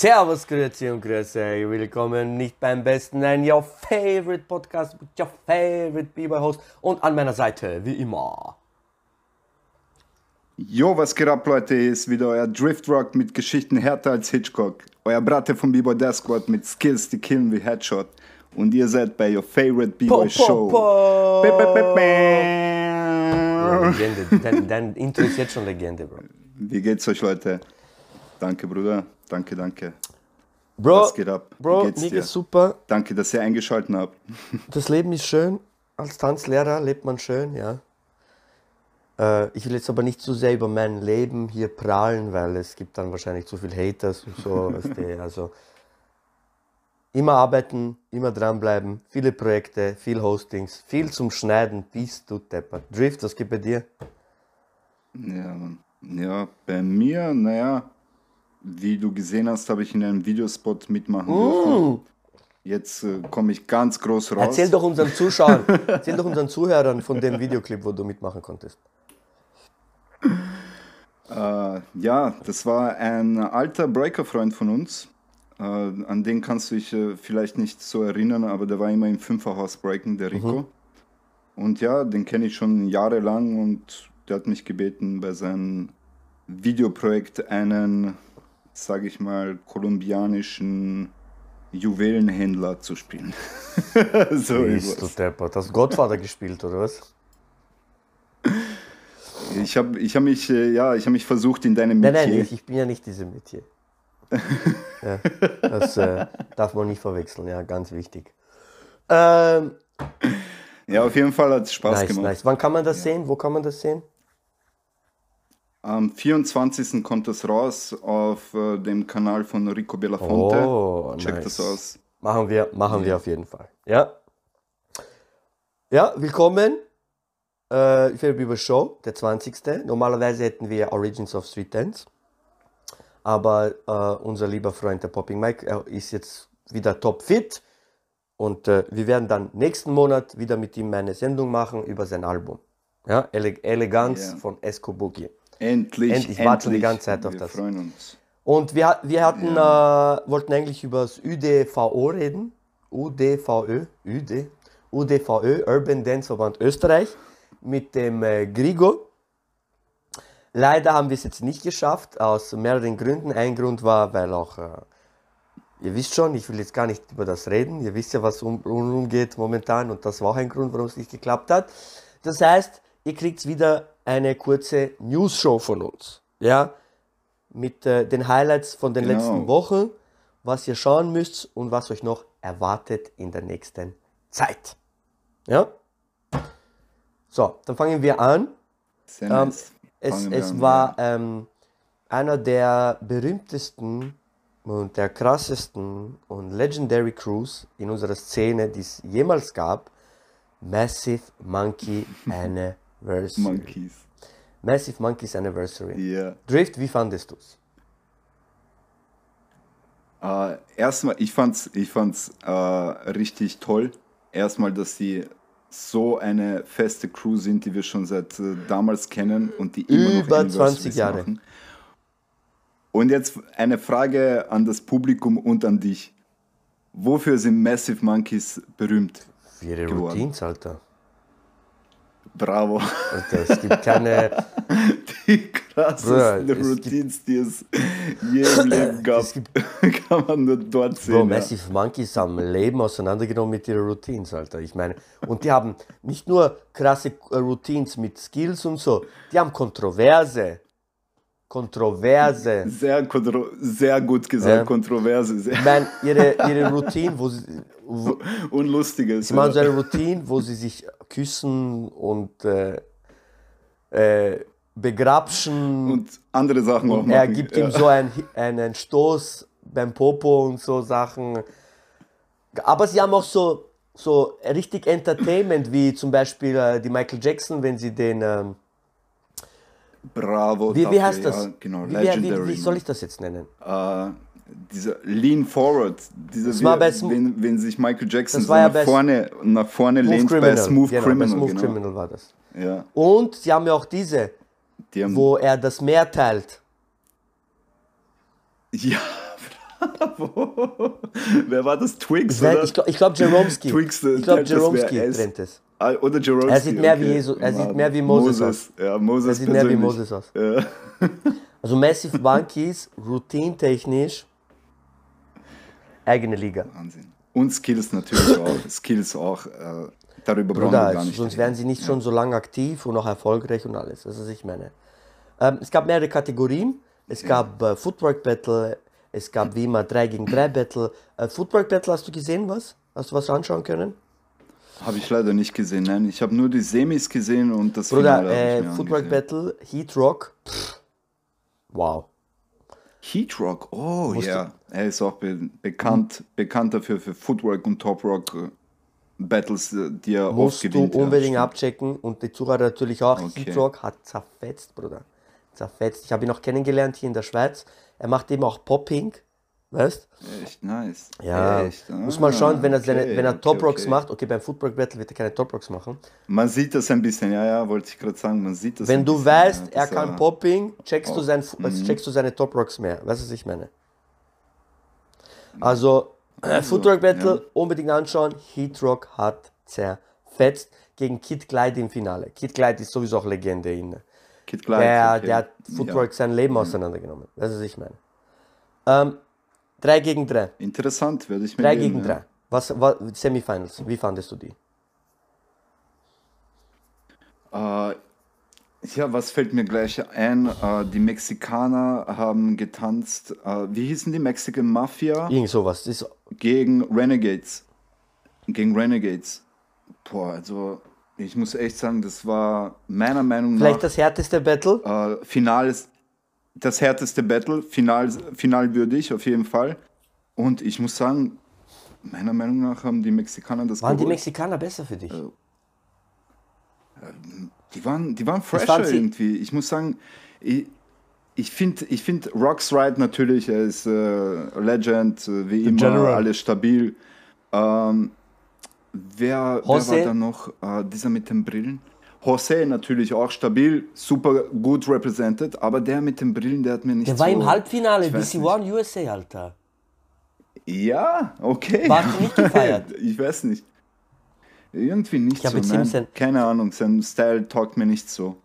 Servus, Grüezi und Grüße. Willkommen nicht beim besten, nein, your favorite Podcast with your favorite B-Boy host. Und an meiner Seite, wie immer. Jo, was geht ab, Leute? Hier ist wieder euer Driftrock mit Geschichten härter als Hitchcock. Euer Bratte vom B-Boy Death Squad mit Skills, die killen wie Headshot. Und ihr seid bei your favorite B-Boy Po, po, Show. po. Be, be, be, Ja. Legende. Dein, dein Intro ist jetzt schon Legende, Bro. Wie geht's euch, Leute? Danke, Bruder. Danke, danke. Bro, Was geht ab? Wie Bro, geht's mir dir? geht's super. Danke, dass ihr eingeschaltet habt. Das Leben ist schön. Als Tanzlehrer lebt man schön, ja. Äh, ich will jetzt aber nicht zu sehr über mein Leben hier prahlen, weil es gibt dann wahrscheinlich zu viel Haters und so. also immer arbeiten, immer dranbleiben, viele Projekte, viel Hostings, viel zum Schneiden, bis du deppert. Drift, was gibt bei dir? Ja, Mann. Ja, bei mir, naja, wie du gesehen hast, habe ich in einem Videospot mitmachen dürfen. Jetzt äh, komme ich ganz groß raus. Erzähl doch unseren Zuschauern, erzähl doch unseren Zuhörern von dem Videoclip, wo du mitmachen konntest. Äh, ja, das war ein alter Breaker-Freund von uns. Äh, an den kannst du dich äh, vielleicht nicht so erinnern, aber der war immer im Fünferhaus Breaken, der Rico. Und ja, den kenne ich schon jahrelang und der hat mich gebeten, bei seinem Videoprojekt einen, sage ich mal, kolumbianischen Juwelenhändler zu spielen. so du irgendwas. deppert. Hast du Godfather gespielt, oder was? Ich habe ich hab mich, äh, ja, ich mich versucht in deinem Nein, Metier. nein, ich, ich bin ja nicht diese Metier. ja, das äh, darf man nicht verwechseln, ja, ganz wichtig. Ähm, Ja, auf jeden Fall hat es Spaß nice, gemacht. nice. Wann kann man das sehen? Wo kann man das sehen? Am 24. kommt das raus auf äh, dem Kanal von Rico Belafonte. Oh, Checkt nice. das aus. Machen wir, machen wir auf jeden Fall. Ja. Ja, willkommen. Äh, für die Show, der 20. Normalerweise hätten wir Origins of Street Dance. Aber äh, unser lieber Freund, der Popping Mike, ist jetzt wieder topfit. Und äh, wir werden dann nächsten Monat wieder mit ihm eine Sendung machen über sein Album. Ja, Ele Eleganz Ja. von Esco Boogie. Endlich. Endlich, ich warte die ganze Zeit auf wir das. freuen uns. Und wir, wir hatten, äh, wollten eigentlich über das UDVO reden. UDVÖ, UD, UDVÖ, Urban Dance Verband Österreich, mit dem äh, Grigo. Leider haben wir es jetzt nicht geschafft, aus mehreren Gründen. Ein Grund war, weil auch, äh, ihr wisst schon, ich will jetzt gar nicht über das reden, ihr wisst ja, was um, umgeht momentan und das war auch ein Grund, warum es nicht geklappt hat. Das heißt, ihr kriegt wieder eine kurze News-Show von uns. Ja, mit äh, den Highlights von den Genau. letzten Wochen, was ihr schauen müsst und was euch noch erwartet in der nächsten Zeit. Ja? So, dann fangen wir an. Sehr Ähm, nice. Es, es war ähm, einer der berühmtesten und der krassesten und legendary Crews in unserer Szene, die es jemals gab. Massive Monkey Anniversary. Monkeys. Massive Monkeys Anniversary. Ja. Drift, wie fandest du es? Äh, erstmal, ich fand's, ich fand's äh, richtig toll. Erstmal, dass sie so eine feste Crew sind, die wir schon seit äh, damals kennen und die immer noch Über Anniversaries 20 Jahre. Machen. Und jetzt eine Frage an das Publikum und an dich. Wofür sind Massive Monkeys berühmt? Für ihre geworden. Routines, Alter. Bravo. Alter. Es gibt keine. Die krassesten Bruder, es gibt- Routines, die es je im Leben gab, Es gibt- kann man nur dort sehen. Bro, ja. Massive Monkeys haben Leben auseinandergenommen mit ihren Routines, Alter. Ich meine, und die haben nicht nur krasse äh, Routines mit Skills und so, die haben Kontroverse. Kontroverse. Sehr, kontro sehr gut gesagt, Ja. Kontroverse. Sehr Ich meine, ihre, ihre Routine, wo sie, wo, Unlustiges. sie machen so ja. eine Routine, wo sie sich küssen und äh, äh, begrapschen. Und andere Sachen auch Und er machen. gibt ja. ihm so einen, einen Stoß beim Popo und so Sachen. Aber sie haben auch so, so richtig Entertainment, wie zum Beispiel äh, die Michael Jackson, wenn sie den. Ähm, Bravo. wie, wie heißt das? Ja, genau, wie, wie, wie, soll ich das jetzt nennen? äh, dieser Lean Forward, dieser, Das war wie- bei wenn, wenn sich Michael Jackson so ja nach vorne, nach vorne Smooth lehnt Criminal. bei Smooth genau, Criminal. bei Smooth genau. Criminal war das. Ja, Und sie haben ja auch diese, die haben, wo er das Meer teilt. ja, bravo. Wer war das? Twigs, Wer- oder? Ich glaube, ich glaub, Jaromski. Twigs, äh, ich glaube, Er ist- trennt es. Ah, Oder Jaromski. Er sieht mehr wie Jesus- er sieht mehr wie Moses Ja, Moses Er sieht mehr wie. Moses aus. Ja. Also Massive Monkeys, routinetechnisch, eigene Liga. Wahnsinn. Und Skills natürlich auch. Skills auch. Äh, darüber brauchen wir Bruder, gar nicht sonst wären sie nicht schon so lange aktiv und auch erfolgreich und alles. Das ist, was ich meine. Ähm, es gab mehrere Kategorien. Es gab äh, Footwork Battle, es gab wie immer 3 gegen 3 Battle. Äh, Footwork Battle hast du gesehen, was? Hast du was anschauen können? Habe ich leider nicht gesehen, nein. Ich habe nur die Semis gesehen und das Bruder, Finale äh, Footwork angesehen. Battle, Heat Rock. Pff, wow. Heat Rock, oh Musst ja. Er ist auch be bekannt, bekannt dafür für Footwork und Top Rock äh, Battles, äh, die er oft Musst du gewinnt. ja, unbedingt stimmt. abchecken und die Zuhörer natürlich auch. Okay. Heat Rock hat zerfetzt, Bruder. Zerfetzt. Ich habe ihn auch kennengelernt hier in der Schweiz. Er macht eben auch Popping, weißt Echt nice. Ja, Echt? muss man schauen, wenn er, seine, okay, wenn er okay, Top Rocks okay. macht. Okay, beim Footwork Battle wird er keine Top Rocks machen. Man sieht das ein bisschen, ja, ja, wollte ich gerade sagen, man sieht das Wenn du bisschen, weißt, ja, er kann Popping, checkst, du Oh, sein, Fu- mhm. also checkst du seine Top Rocks mehr. Weißt du, was ich meine? Also, äh, Also, Footwork Battle ja. unbedingt anschauen. Heat Rock hat zerfetzt gegen Kid Glide im Finale. Kid Glide ist sowieso auch Legende in. Kid Glide, Der, okay. der hat Footwork sein Leben auseinandergenommen. Weißt du, was ich meine? Ähm, 3 gegen 3. Ja. Interessant, werde ich mir 3 geben, gegen ja. 3. Was, was, Semifinals, wie fandest du die? Äh, ja, was fällt mir gleich ein? Äh, die Mexikaner haben getanzt. Äh, wie hießen die? Mexican Mafia Irgend sowas. Ist gegen Renegades. Gegen Renegades. Boah, also ich muss echt sagen, das war meiner Meinung nach vielleicht das härteste Battle. äh, Finals, das härteste Battle, final, finalwürdig auf jeden Fall. Und ich muss sagen, meiner Meinung nach haben die Mexikaner das Waren die geholt. Mexikaner besser für dich? Die waren, die waren fresher irgendwie. Ich muss sagen, ich, ich finde ich find Rox Ride natürlich, er ist äh, Legend, äh, wie immer, General. alles stabil. Ähm, wer, wer war da noch? Äh, dieser mit den Brillen? Jose natürlich auch stabil, super gut represented, aber der mit den Brillen, der hat mir nicht Der war so... im Halbfinale, BC One USA, Alter. Ja, okay. War nicht gefeiert? ich weiß nicht. Irgendwie nicht Ich so. Nein, keine Ahnung, sein Style taugt mir nicht so.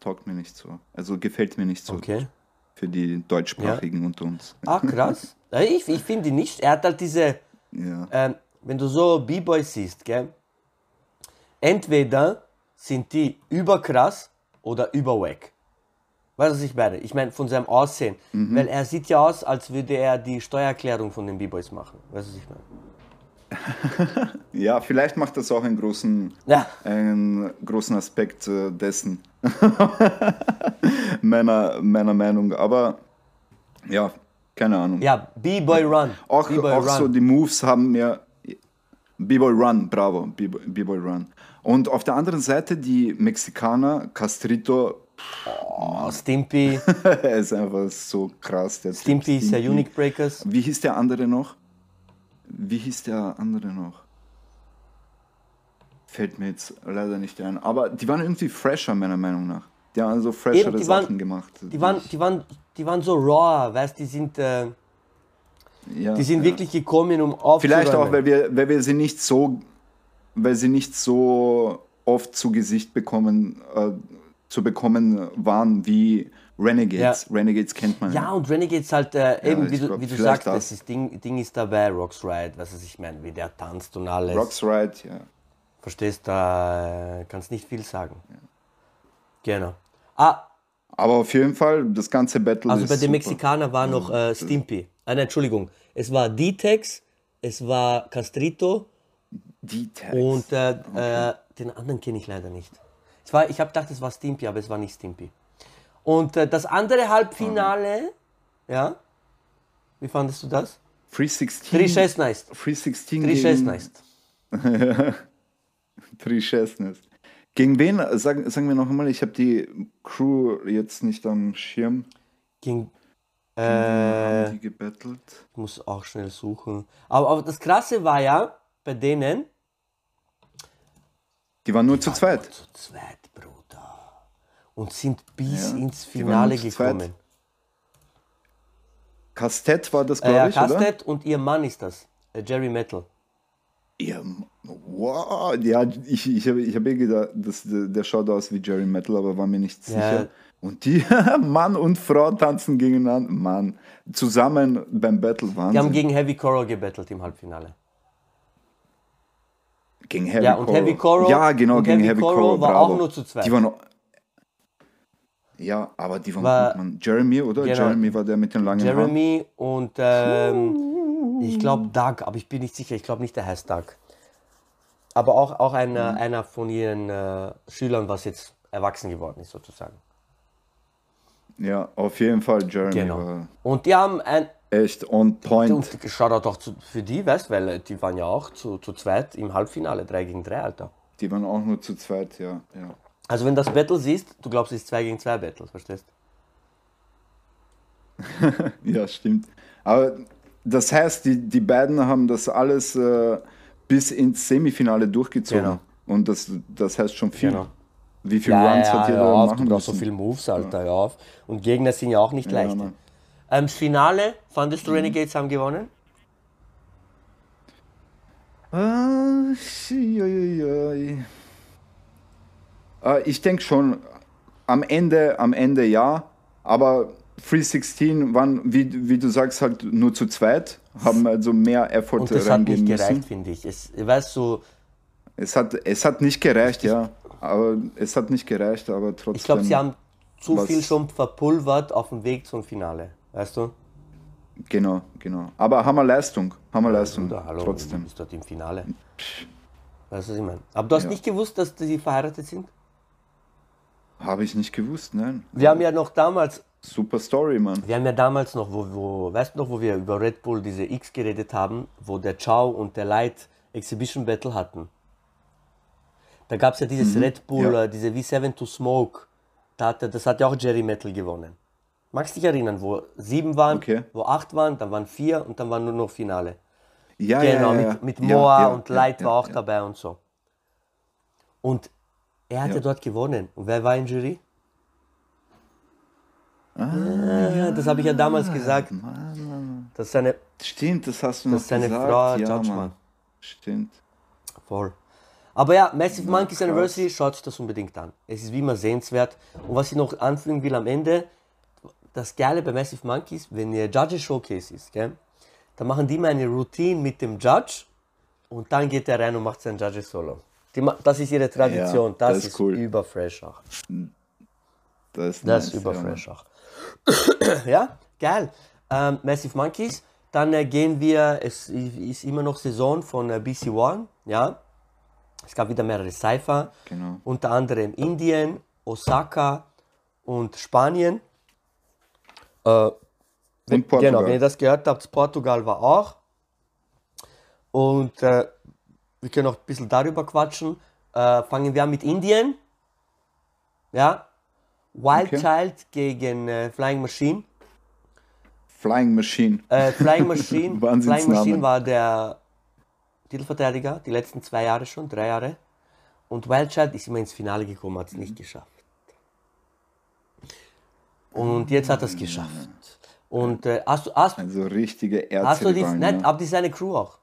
Taugt mir nicht so. Also gefällt mir nicht so Okay. für die deutschsprachigen unter uns. Ah, krass. Ja, Ich, ich finde ihn nicht. Er hat halt diese, Ja. ähm, wenn du so B-Boys siehst, gell? Entweder sind die überkrass oder überwack. Weißt du, was ich meine? Ich meine, von seinem Aussehen. Mhm. Weil er sieht ja aus, als würde er die Steuererklärung von den B-Boys machen. Weißt du, was ich meine? ja, vielleicht macht das auch einen großen, Ja. einen großen Aspekt äh, dessen. meiner, meiner Meinung. Aber ja, keine Ahnung. Ja, B-Boy Run. Auch, auch so die Moves haben mir. B-Boy Run, bravo, B-Boy Run. Und auf der anderen Seite die Mexikaner, Castrito, Oh, Stimpy. er ist einfach so krass. Der Typ Stimpy ist ja Stimpy. Unique Breakers. Wie hieß der andere noch? Wie hieß der andere noch? Fällt mir jetzt leider nicht ein. Aber die waren irgendwie fresher, meiner Meinung nach. Die haben also freshere Eben, die waren- Sachen gemacht. Die waren, die waren, die waren so raw, weißt die sind, äh, ja, die sind ja. wirklich gekommen, um aufzuräumen. Vielleicht auch, weil wir, weil wir sie nicht so, weil sie nicht so oft zu Gesicht bekommen, äh, zu bekommen waren wie Renegades. Renegades kennt man Ja, und Renegades halt, äh, eben, ich wie du, glaub, wie du sagst, das. das Ding, Ding ist dabei, Rocks Ride, was weiß ich meine, wie der tanzt und alles. Rocks Ride, ja. Verstehst, da äh, kannst nicht viel sagen. Genau. Ah, Aber auf jeden Fall, das ganze Battle also bei den. Mexikanern war noch äh, Stimpy. Ah, nein, Entschuldigung. Es war D-Tex, es war Castrito Tags. und äh, äh, den anderen kenne ich leider nicht. Ich, war- ich habe gedacht, es war Stimpy, aber es war nicht Stimpy. Und äh, das andere Halbfinale, ja, wie fandest du das? 316. 316. 316 316. gegen 316. Gegen wen? Sagen, sagen wir noch einmal, ich habe die Crew jetzt nicht am Schirm. Gegen, Haben äh, die gebettelt? ich muss auch schnell suchen. Aber, aber das Krasse war ja, bei denen, Die waren nur zu zweit. zu zweit, Bruder. Und sind bis Ja, ins waren Finale nur gekommen. Kastet war das, Äh, ja, glaube ich, oder? Kastet und ihr Mann ist das, äh, Jerry Metal. Ja, wow. Ja, ich, ich habe ich hab eh gedacht, das, der, der schaut aus wie Jerry Metal, aber war mir nicht Ja. sicher. Und die Mann und Frau tanzen gegeneinander. Mann, zusammen beim Battle Die haben gegen Heavy Coral gebettelt im Halbfinale. Gegen Heavy Ja, und Coral. Heavy Coral- Ja, genau, gegen Heavy Heavy Coral Coral. war bravo. auch nur zu zweit. Die waren ja, aber die waren War- gut, Mann. Jeremy, oder? Genau. Jeremy war der mit den langen Haaren. Jeremy und ähm, ich glaube Doug, aber ich bin nicht sicher. Ich glaube nicht, der heißt Doug. Aber auch, auch einer, Mhm. einer von ihren äh, Schülern, was jetzt erwachsen geworden ist, sozusagen. Ja, auf jeden Fall, Jeremy Genau. Und die haben ein. echt on point. Und Shoutout auch zu, für die, weißt weil äh, die waren ja auch zu, zu zweit im Halbfinale, 3 gegen 3, Alter. Die waren auch nur zu zweit, ja. ja. Also, wenn du das Battle siehst, du glaubst, es ist 2 gegen 2 Battle, verstehst Ja, stimmt. Aber das heißt, die, die beiden haben das alles äh, bis ins Semifinale durchgezogen. Genau. Und das, das heißt schon viel. Genau. Wie viele Ja, Runs ja, hat ja, jeder hör auf, machen du brauchst so viele Moves, Alter, ja. auf. Und Gegner sind ja auch nicht Ja, leicht. Ähm, das Finale, fandest du Mhm. Renegades haben gewonnen? Ah. Äh, ich denke schon, am Ende, am Ende ja, aber 316 waren, wie, wie du sagst, halt nur zu zweit, haben also mehr Effort Und das hat nicht gereicht, finde ich. Es, weißt du, Es hat, es hat nicht gereicht, ja. Aber es hat nicht gereicht, aber trotzdem. ich glaube, sie haben zu viel schon verpulvert auf dem Weg zum Finale. Weißt du? Genau, genau. Aber Hammer Leistung. Hammer Leistung. Oder hallo, du trotzdem. bist dort im Finale. Weißt du, was ich meine? Aber du hast Ja. nicht gewusst, dass sie verheiratet sind? Habe ich nicht gewusst, nein. Wir haben ja noch damals, Super Story, Mann. wir haben ja damals noch, wo, wo weißt du noch, wo wir über Red Bull diese X geredet haben, wo der Chow und der Light Exhibition Battle hatten. Da gab es ja dieses Red Bull, Mhm. ja. diese V7 to Smoke. Da hat, er- das hat ja auch Jerry Metal gewonnen. Magst du dich erinnern, wo sieben waren, Okay. wo acht waren, dann waren vier und dann waren nur noch Finale. Ja, Genau, ja, ja, mit, mit Moa und Light war auch dabei und so. Und er hat ja. Ja. dort gewonnen. Und wer war in Jury? Ah, ja, das habe ich ja damals gesagt. Das ist seine, Stimmt, das hast du das noch ist seine gesagt. Frau, ja, Judge, Mann. Mann. Stimmt. Voll. Aber ja, Massive Monkeys krass. Anniversary, schaut sich das unbedingt an. Es ist wie immer sehenswert. Und was ich noch anfügen will am Ende, das Geile bei Massive Monkeys, wenn ihr Judges Showcase ist, gell, dann machen die mal eine Routine mit dem Judge und dann geht er rein und macht sein Judges Solo. Die, das ist ihre Tradition. Ja, das, das ist cool. überfresh auch. Das ist, Das nice, ist ja, überfresh auch. ja, geil. Ähm, Massive Monkeys. Dann äh, gehen wir, es ist immer noch Saison von äh, BC One, ja. Es gab wieder mehrere Cypher, Genau. unter anderem Indien, Osaka und Spanien. Äh, Und Portugal. Genau, wenn ihr das gehört habt, Portugal war auch. Und äh, wir können auch ein bisschen darüber quatschen. Äh, fangen wir an mit Indien. Ja. Wild Okay. Child gegen äh, Flying Machine. Flying Machine. Äh, Flying Machine, Flying. Machine war der Titelverteidiger, die letzten zwei Jahre schon, drei Jahre. Und Wild Child ist immer ins Finale gekommen, hat es nicht geschafft. Und jetzt hat er es geschafft. Und äh, hast, du, hast, Also richtige hast du die, Erzrivalen. nicht, ja. aber die ist seine Crew auch.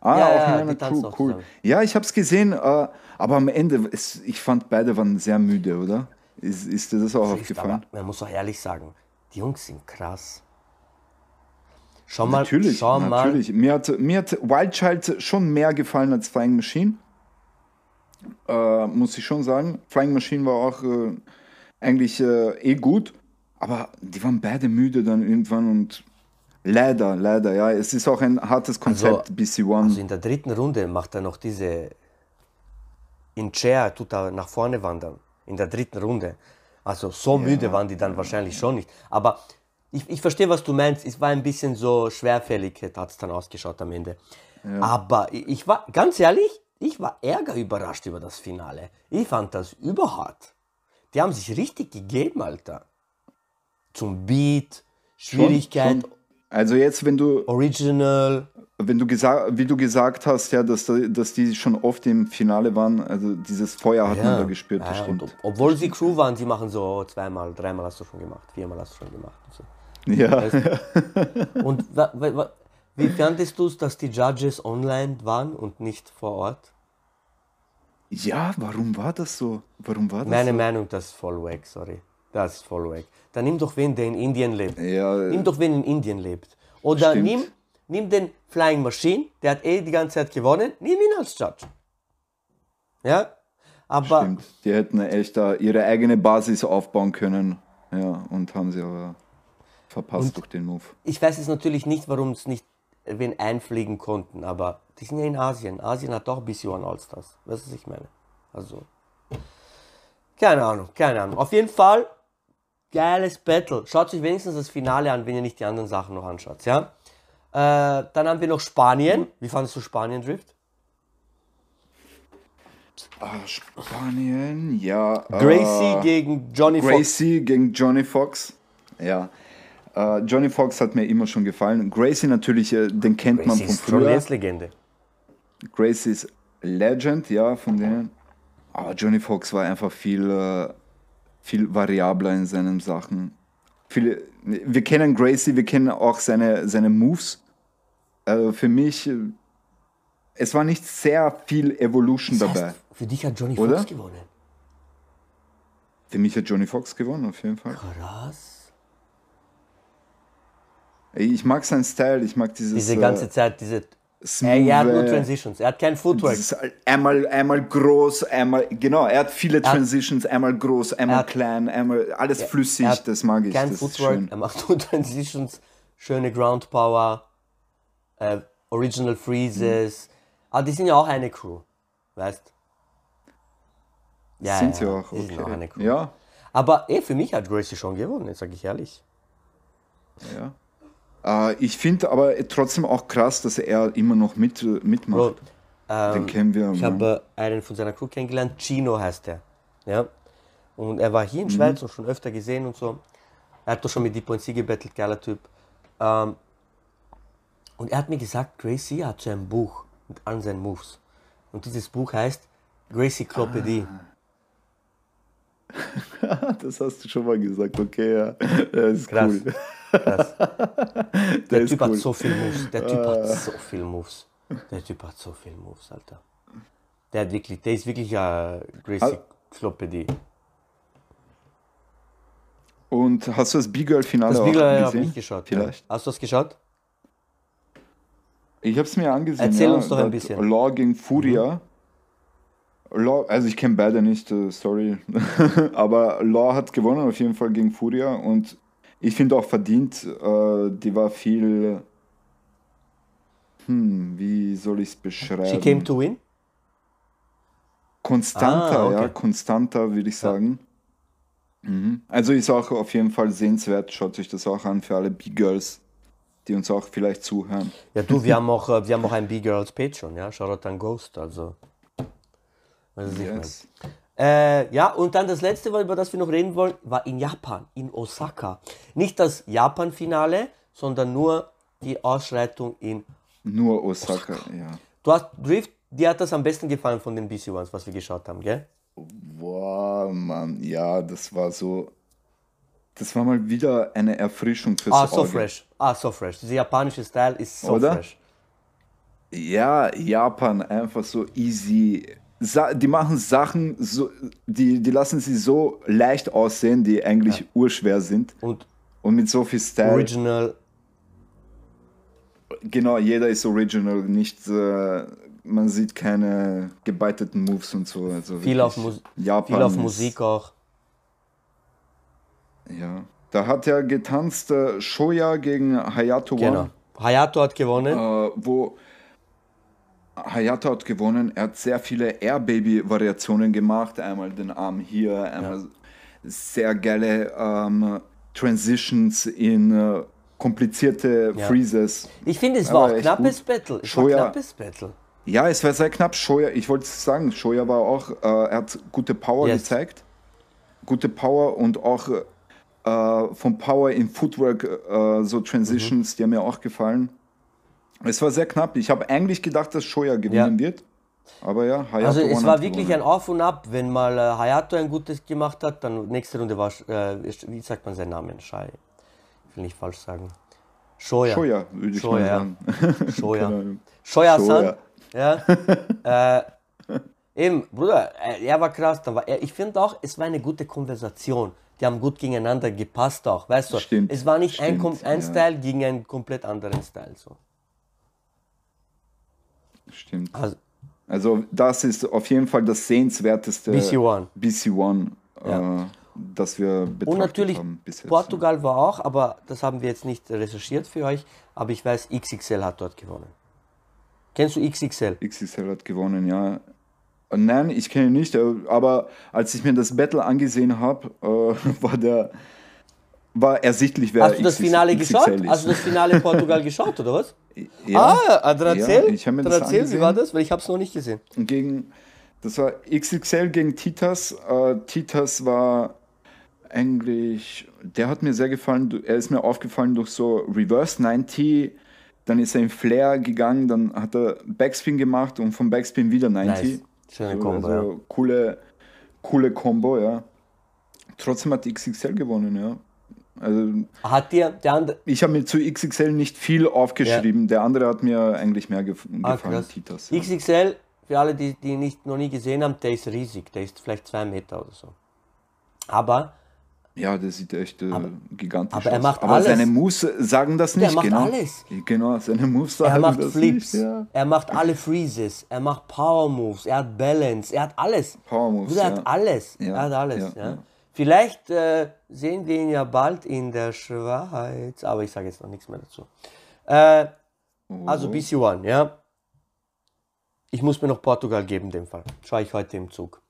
Ah, Ja, auch ja, Crew, auch cool. zusammen. Ja, ich habe es gesehen, äh, aber am Ende, es, ich fand beide waren sehr müde, oder? Ist, ist dir das auch Trifft, aufgefallen? aber man muss auch ehrlich sagen, die Jungs sind krass. Schau mal, Natürlich, schau mal, natürlich. Mir hat, mir hat Wild Child schon mehr gefallen als Flying Machine. Äh, muss ich schon sagen. Flying Machine war auch äh, eigentlich äh, eh gut, aber die waren beide müde dann irgendwann und leider, leider, ja. Es ist auch ein hartes Konzept, BC One. Also in der dritten Runde macht er noch diese. In Chair tut er nach vorne wandern. In der dritten Runde. Also so müde waren die dann wahrscheinlich schon nicht. Aber ich, ich verstehe, was du meinst. Es war ein bisschen so schwerfällig, hat es dann ausgeschaut am Ende. Aber ich, ich war, ganz ehrlich, ich war ärger überrascht über das Finale. Ich fand das überhart. Die haben sich richtig gegeben, Alter. Zum Beat, Schwierigkeit, Schon. Also jetzt, wenn du, Original. wenn du gesagt, wie du gesagt hast, ja, dass, da- dass die schon oft im Finale waren, also dieses Feuer hat man da gespürt, ja, ob, obwohl sie Crew waren, sie machen so oh, zweimal, dreimal hast du schon gemacht, viermal hast du schon gemacht. Und, so. Ja. und wa, wa, wa, wie fandest du es, dass die Judges online waren und nicht vor Ort? ja, warum war das so? Warum war das Meine so? Meinung, das ist voll wack, sorry. Das ist voll wack. Dann nimm doch wen, der in Indien lebt. Ja, Nimm doch wen in Indien lebt. Oder Stimmt. nimm, nimm den Flying Machine, der hat eh die ganze Zeit gewonnen, nimm ihn als Judge. Ja? Aber stimmt. Die hätten echt da ihre eigene Basis aufbauen können. Ja, und haben sie aber verpasst durch den Move. ich weiß jetzt natürlich nicht, warum es nicht wen einfliegen konnten, aber die sind ja in Asien. Asien hat doch ein bisschen an Allstars. Weißt du, was ich meine? Also, keine Ahnung, keine Ahnung. Auf jeden Fall, geiles Battle. Schaut euch wenigstens das Finale an, wenn ihr nicht die anderen Sachen noch anschaut, ja? Äh, dann haben wir noch Spanien. Wie fandest du Spanien Drift? Ah, Spanien, ja. Gracie äh, gegen Johnny Fox. Gracie gegen Johnny Fox. Ja. Äh, Johnny Fox hat mir immer schon gefallen. Gracie natürlich, äh, den kennt man Gracie von ist schon früher. jetzt Legende. Gracie ist Legend, ja, von denen. Aber Johnny Fox war einfach viel, äh, viel variabler in seinen Sachen. Viele, wir kennen Gracie, wir kennen auch seine, seine Moves. Also für mich, äh, es war nicht sehr viel Evolution Das dabei. heißt, für dich hat Johnny Oder? Fox gewonnen. Für mich hat Johnny Fox gewonnen, auf jeden Fall. Krass. Ich mag seinen Style, ich mag dieses. Diese äh, ganze Zeit, diese. smooth, Er, er hat nur äh, Transitions. Er hat kein Footwork. einmal, einmal groß, einmal, genau, er hat viele Transitions, einmal groß, einmal hat- klein, einmal alles flüssig, Er hat das mag ich. Kein Footwork, er macht nur Transitions, schöne Ground Power, äh, Original Freezes. Aber die sind ja auch eine Crew, weißt Ja, Sind ja, sie auch, sind auch eine okay. Crew. Ja, Aber eh, für mich hat Gracie schon gewonnen, sage ich ehrlich. ja. Äh, ich finde aber trotzdem auch krass, dass er immer noch mit, mitmacht. Bro, ähm, Den kennen wir. Ich habe äh, einen von seiner Crew kennengelernt, Chino heißt er. Ja? Und er war hier Mhm. in Schweiz und schon öfter gesehen und so. Er hat doch schon mit Deep C gebettelt, geiler Typ. Ähm, und er hat mir gesagt, Gracie hat so ein Buch mit allen seinen Moves. Und dieses Buch heißt Gracie Klopädie. das hast du schon mal gesagt, okay, ja. Das ist Krass. cool. Krass. Der Der Typ cool. hat so viel Moves. Der Typ hat so viel Moves. Der Typ hat so viel Moves, Alter. Der hat wirklich, der ist wirklich äh, Gracie Klopädie. Und hast du das B-Girl-Finale Das auch Bigler habe gesehen? ich geschaut. Ja. Vielleicht. Hast du das geschaut? Ich habe es mir angesehen. Erzähl ja. uns doch ein bisschen. Mhm. Law gegen Furia. Law, also ich kenne beide nicht, äh, sorry. Aber Law hat gewonnen auf jeden Fall gegen Furia und ich finde auch verdient. Äh, die war viel. Hm, wie soll ich es beschreiben? She came to win? Konstanter, Ah, okay. ja, konstanter würde ich sagen. Mhm. Also ist auch auf jeden Fall sehenswert. Schaut euch das auch an für alle B-Girls, die uns auch vielleicht zuhören. Ja, du, wir haben auch, äh, wir haben auch ein B-Girls Patreon, ja. Shoutout an Ghost, also. Weiß ich Yes. nicht. Äh, ja, und dann das letzte, über das wir noch reden wollen, war in Japan, in Osaka. Nicht das Japan-Finale, sondern nur die Ausschreitung in. Nur Osaka, ja. Du hast Drift, dir hat das am besten gefallen von den BC Ones, was wir geschaut haben, gell? Boah, Mann, ja, das war so. Das war mal wieder eine Erfrischung fürs Ah, so Auge. fresh. Ah, so fresh. Dieser japanische Style ist so Oder? fresh. Ja, Japan einfach so easy. Die machen Sachen, so, die, die lassen sie so leicht aussehen, die eigentlich urschwer sind. Und Und mit so viel Style. Original Genau, jeder ist original, nicht, äh, man sieht keine gebeiteten Moves und so. Also Viel auf, Mus Japan viel auf Musik auch. Ja. Da hat er getanzt äh, Shoya gegen Hayato Genau. One, Hayato hat gewonnen. äh, wo Hayato hat gewonnen. Er hat sehr viele Air Baby Variationen gemacht. Einmal den Arm hier, einmal sehr geile ähm, Transitions in äh, komplizierte Ja. Freezes. Ich finde, es Aber war auch echt knappes gut. Battle. Es Shoya- war knappes Battle. Ja, es war sehr knapp. Shoya, ich wollte sagen, Shoya war auch, äh, er hat gute Power Yes. gezeigt. Gute Power und auch äh, vom Power in Footwork, äh, so Transitions, die haben mir auch gefallen. Es war sehr knapp. Ich habe eigentlich gedacht, dass Shoya gewinnen wird. Aber ja, Hayato Also es war wirklich gewonnen. ein Auf und Ab. Wenn mal äh, Hayato ein gutes gemacht hat, dann nächste Runde war, äh, wie sagt man seinen Namen? Shai. Ich will nicht falsch sagen. Shoya. Shoya, würde ich Shoya, mal ja. sagen. Shoya. Shoya-san. Ja. äh, eben, Bruder, äh, er war krass. Dann war er, ich finde auch, es war eine gute Konversation. Die haben gut gegeneinander gepasst auch, weißt du? Stimmt, Es war nicht ein, stimmt, kom- ein ja. Style gegen einen komplett anderen Style. So. Stimmt. Also, Also das ist auf jeden Fall das sehenswerteste BC One. BC One, Ja. äh, das wir betrachtet Und natürlich haben bis jetzt. Portugal war auch, aber das haben wir jetzt nicht recherchiert für euch. Aber ich weiß, XXL hat dort gewonnen. Kennst du XXL? XXL hat gewonnen, ja. Äh, Nein, ich kenne ihn nicht, äh, aber als ich mir das Battle angesehen habe, äh, war der war ersichtlich, wer Hast du das XXL Finale geschaut? ist. Hast du das Finale in Portugal geschaut, oder was? ja, Ah, erzähl, Ja, ich hab mir dann das erzähl wie war das? Weil ich habe es noch nicht gesehen. gegen, das war XXL gegen Titas. Äh, Titas war eigentlich, der hat mir sehr gefallen. Er ist mir aufgefallen durch so Reverse 90, dann ist er in Flair gegangen, dann hat er Backspin gemacht und vom Backspin wieder 90. Nice. Schöne So, Kombo, also ja. coole, coole Combo, ja. Trotzdem hat XXL gewonnen, ja. Also Hat dir der andere. ich habe mir zu XXL nicht viel aufgeschrieben. Der andere hat mir eigentlich mehr gef Ah, gefallen, krass. Titas. Ja. XXL, für alle, die, die nicht, noch nie gesehen haben, der ist riesig. Der ist vielleicht zwei Meter oder so. Aber Ja, der sieht echt äh, gigantisch aber er aus. macht aber alles. seine Moves sagen das nicht. macht genau. alles. Genau, seine Moves sagen er macht das Flips, nicht. Ja. er macht alle Freezes, er macht Power Moves, er hat Balance, er hat alles. Power Moves, Bruder, er ja. hat alles. Ja, Er hat alles. ja, Ja, ja. Vielleicht äh, sehen wir ihn ja bald in der Schweiz, aber ich sage jetzt noch nichts mehr dazu. Äh, Also Oh. BC One, ja. Ich muss mir noch Portugal geben, in dem Fall. Schaue ich heute im Zug.